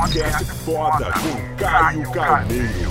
Podcast foda com Caio Carneiro.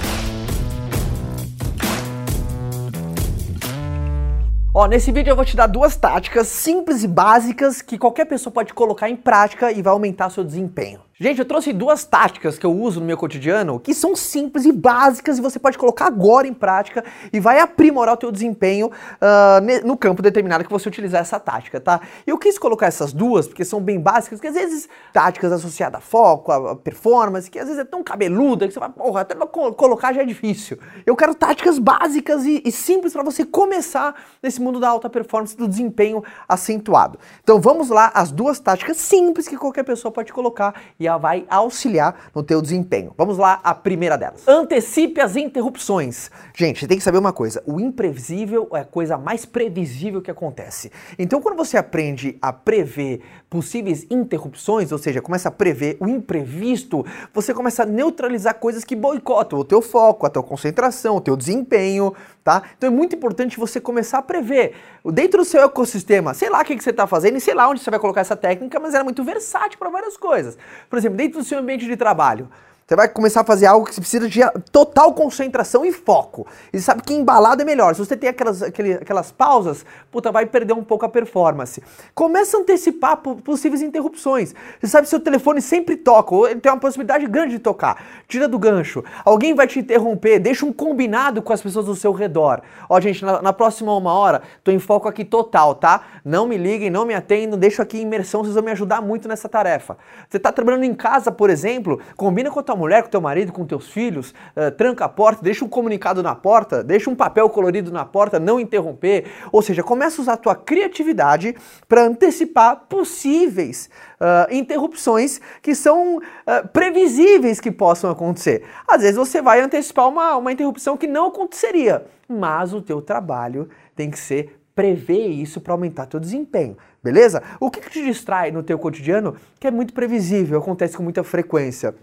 Ó, nesse vídeo eu vou te dar duas táticas simples e básicas que qualquer pessoa pode colocar em prática e vai aumentar seu desempenho. Gente, eu trouxe duas táticas que eu uso no meu cotidiano que são simples e básicas e você pode colocar agora em prática e vai aprimorar o teu desempenho uh, no campo determinado que você utilizar essa tática, tá? Eu quis colocar essas duas porque são bem básicas, que às vezes táticas associadas a foco, a performance, que às vezes é tão cabeluda que você vai, porra, até colocar já é difícil. Eu quero táticas básicas e, e simples para você começar nesse mundo da alta performance, do desempenho acentuado. Então vamos lá, as duas táticas simples que qualquer pessoa pode colocar e vai auxiliar no teu desempenho. Vamos lá, a primeira delas. Antecipe as interrupções. Gente, tem que saber uma coisa, o imprevisível é a coisa mais previsível que acontece. Então quando você aprende a prever possíveis interrupções, ou seja, começa a prever o imprevisto, você começa a neutralizar coisas que boicotam o teu foco, a tua concentração, o teu desempenho, tá? Então é muito importante você começar a prever dentro do seu ecossistema, sei lá o que, que você está fazendo e sei lá onde você vai colocar essa técnica, mas ela é muito versátil para várias coisas. Por exemplo, dentro do seu ambiente de trabalho, você vai começar a fazer algo que precisa de total concentração e foco. E sabe que embalado é melhor. Se você tem aquelas, aquelas pausas, puta, vai perder um pouco a performance. Começa a antecipar possíveis interrupções. Você sabe que seu telefone sempre toca, ou ele tem uma possibilidade grande de tocar. Tira do gancho. Alguém vai te interromper, deixa um combinado com as pessoas do seu redor. Ó, gente, na, na próxima uma hora, tô em foco aqui total, tá? Não me liguem, não me atendam, deixo aqui imersão, vocês vão me ajudar muito nessa tarefa. Você tá trabalhando em casa, por exemplo, combina com a tua mulher, com teu marido, com teus filhos, uh, tranca a porta, deixa um comunicado na porta, deixa um papel colorido na porta, não interromper. Ou seja, começa a usar a tua criatividade para antecipar possíveis uh, interrupções que são uh, previsíveis que possam acontecer. Às vezes você vai antecipar uma, uma interrupção que não aconteceria, mas o teu trabalho tem que ser prever isso para aumentar teu desempenho, beleza? O que, que te distrai no teu cotidiano que é muito previsível, acontece com muita frequência?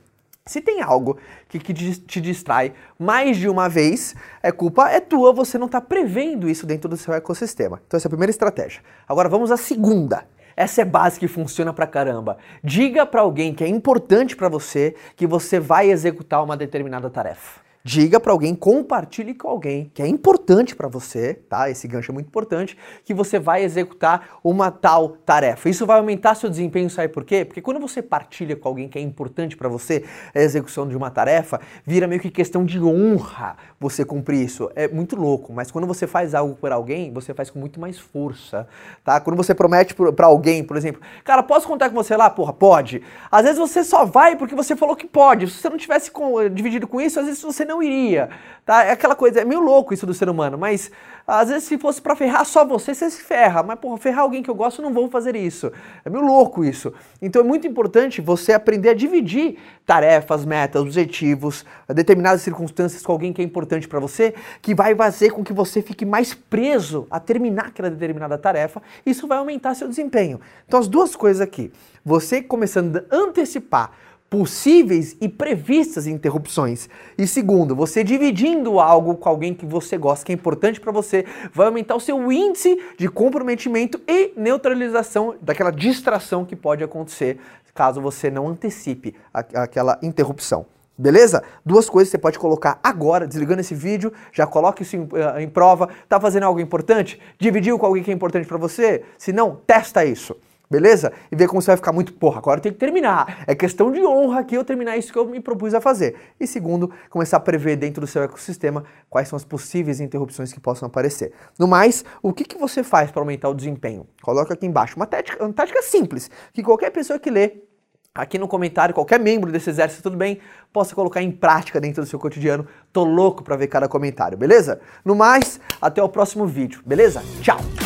Se tem algo que, que, te distrai mais de uma vez, é culpa é tua, você não está prevendo isso dentro do seu ecossistema. Então essa é a primeira estratégia. Agora vamos à segunda. Essa é básica e funciona pra caramba. Diga para alguém que é importante para você que você vai executar uma determinada tarefa diga para alguém, compartilhe com alguém que é importante para você, tá? Esse gancho é muito importante, que você vai executar uma tal tarefa. Isso vai aumentar seu desempenho, sabe por quê? Porque quando você partilha com alguém que é importante para você a execução de uma tarefa, vira meio que questão de honra você cumprir isso. É muito louco, mas quando você faz algo por alguém, você faz com muito mais força, tá? Quando você promete para alguém, por exemplo, cara, posso contar com você lá? Porra, pode. Às vezes você só vai porque você falou que pode. Se você não tivesse com, dividido com isso, às vezes você não não iria, tá? É aquela coisa, é meio louco isso do ser humano, mas às vezes se fosse para ferrar só você, você se ferra, mas porra, ferrar alguém que eu gosto, não vou fazer isso. É meio louco isso. Então é muito importante você aprender a dividir tarefas, metas, objetivos, determinadas circunstâncias com alguém que é importante para você, que vai fazer com que você fique mais preso a terminar aquela determinada tarefa, isso vai aumentar seu desempenho. Então as duas coisas aqui, você começando a antecipar possíveis e previstas interrupções. E segundo, você dividindo algo com alguém que você gosta, que é importante para você, vai aumentar o seu índice de comprometimento e neutralização daquela distração que pode acontecer caso você não antecipe aquela interrupção. Beleza? Duas coisas você pode colocar agora, desligando esse vídeo, já coloque isso em, eh, em prova. Tá fazendo algo importante? Dividiu com alguém que é importante para você? Se não, testa isso. Beleza? E ver como você vai ficar muito, porra, agora tenho que terminar. É questão de honra aqui eu terminar isso que eu me propus a fazer. E segundo, começar a prever dentro do seu ecossistema quais são as possíveis interrupções que possam aparecer. No mais, o que, que você faz para aumentar o desempenho? Coloca aqui embaixo uma tática, uma tática simples, que qualquer pessoa que lê aqui no comentário, qualquer membro desse exército, tudo bem, possa colocar em prática dentro do seu cotidiano. Tô louco para ver cada comentário, beleza? No mais, até o próximo vídeo, beleza? Tchau!